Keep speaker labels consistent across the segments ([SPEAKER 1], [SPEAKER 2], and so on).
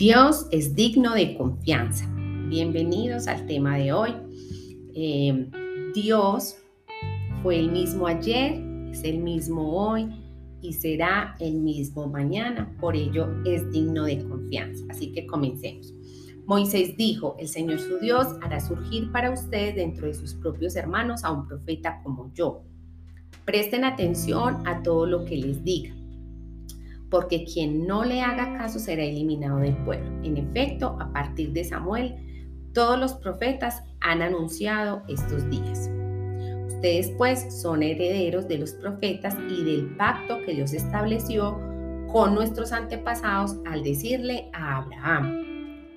[SPEAKER 1] Dios es digno de confianza. Bienvenidos al tema de hoy. Eh, Dios fue el mismo ayer, es el mismo hoy y será el mismo mañana. Por ello es digno de confianza. Así que comencemos. Moisés dijo, el Señor su Dios hará surgir para ustedes dentro de sus propios hermanos a un profeta como yo. Presten atención a todo lo que les diga porque quien no le haga caso será eliminado del pueblo. En efecto, a partir de Samuel, todos los profetas han anunciado estos días. Ustedes pues son herederos de los profetas y del pacto que Dios estableció con nuestros antepasados al decirle a Abraham,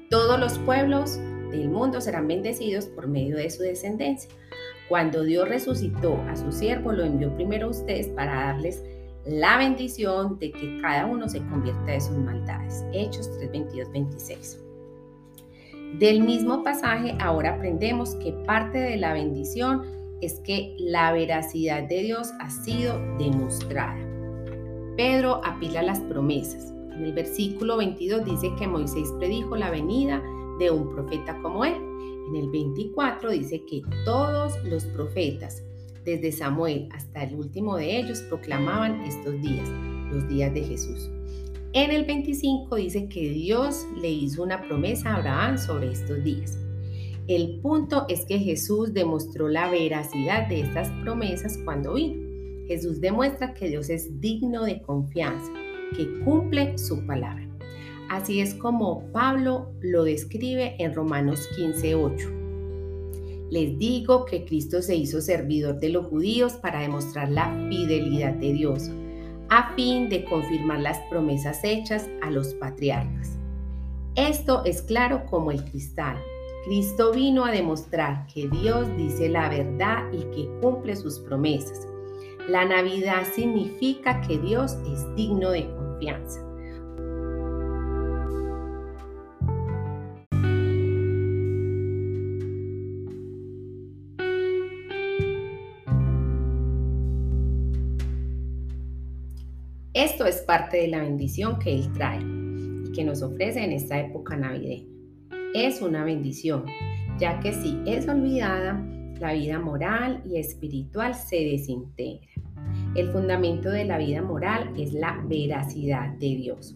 [SPEAKER 1] todos los pueblos del mundo serán bendecidos por medio de su descendencia. Cuando Dios resucitó a su siervo, lo envió primero a ustedes para darles la bendición de que cada uno se convierta de sus maldades. Hechos 3, 22, 26. Del mismo pasaje ahora aprendemos que parte de la bendición es que la veracidad de Dios ha sido demostrada. Pedro apila las promesas. En el versículo 22 dice que Moisés predijo la venida de un profeta como él. En el 24 dice que todos los profetas desde Samuel hasta el último de ellos proclamaban estos días, los días de Jesús. En el 25 dice que Dios le hizo una promesa a Abraham sobre estos días. El punto es que Jesús demostró la veracidad de estas promesas cuando vino. Jesús demuestra que Dios es digno de confianza, que cumple su palabra. Así es como Pablo lo describe en Romanos 15:8. Les digo que Cristo se hizo servidor de los judíos para demostrar la fidelidad de Dios, a fin de confirmar las promesas hechas a los patriarcas. Esto es claro como el cristal. Cristo vino a demostrar que Dios dice la verdad y que cumple sus promesas. La Navidad significa que Dios es digno de confianza. Esto es parte de la bendición que Él trae y que nos ofrece en esta época navideña. Es una bendición, ya que si es olvidada, la vida moral y espiritual se desintegra. El fundamento de la vida moral es la veracidad de Dios.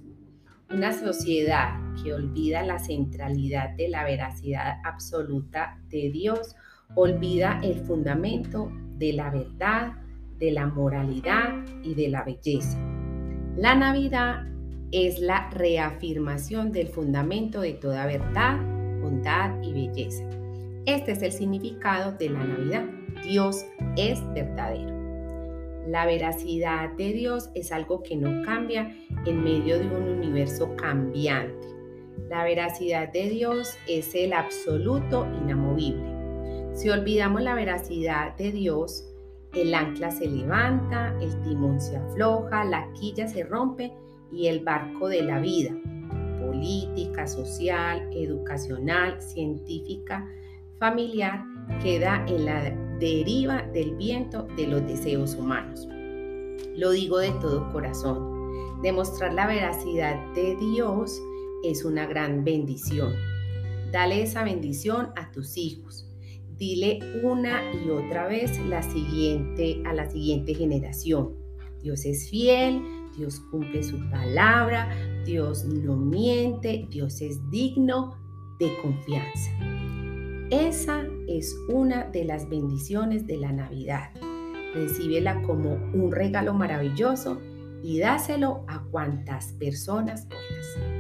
[SPEAKER 1] Una sociedad que olvida la centralidad de la veracidad absoluta de Dios, olvida el fundamento de la verdad, de la moralidad y de la belleza. La Navidad es la reafirmación del fundamento de toda verdad, bondad y belleza. Este es el significado de la Navidad. Dios es verdadero. La veracidad de Dios es algo que no cambia en medio de un universo cambiante. La veracidad de Dios es el absoluto inamovible. Si olvidamos la veracidad de Dios, el ancla se levanta, el timón se afloja, la quilla se rompe y el barco de la vida, política, social, educacional, científica, familiar, queda en la deriva del viento de los deseos humanos. Lo digo de todo corazón. Demostrar la veracidad de Dios es una gran bendición. Dale esa bendición a tus hijos dile una y otra vez la siguiente, a la siguiente generación. Dios es fiel, Dios cumple su palabra, Dios no miente, Dios es digno de confianza. Esa es una de las bendiciones de la Navidad. Recíbela como un regalo maravilloso y dáselo a cuantas personas puedas.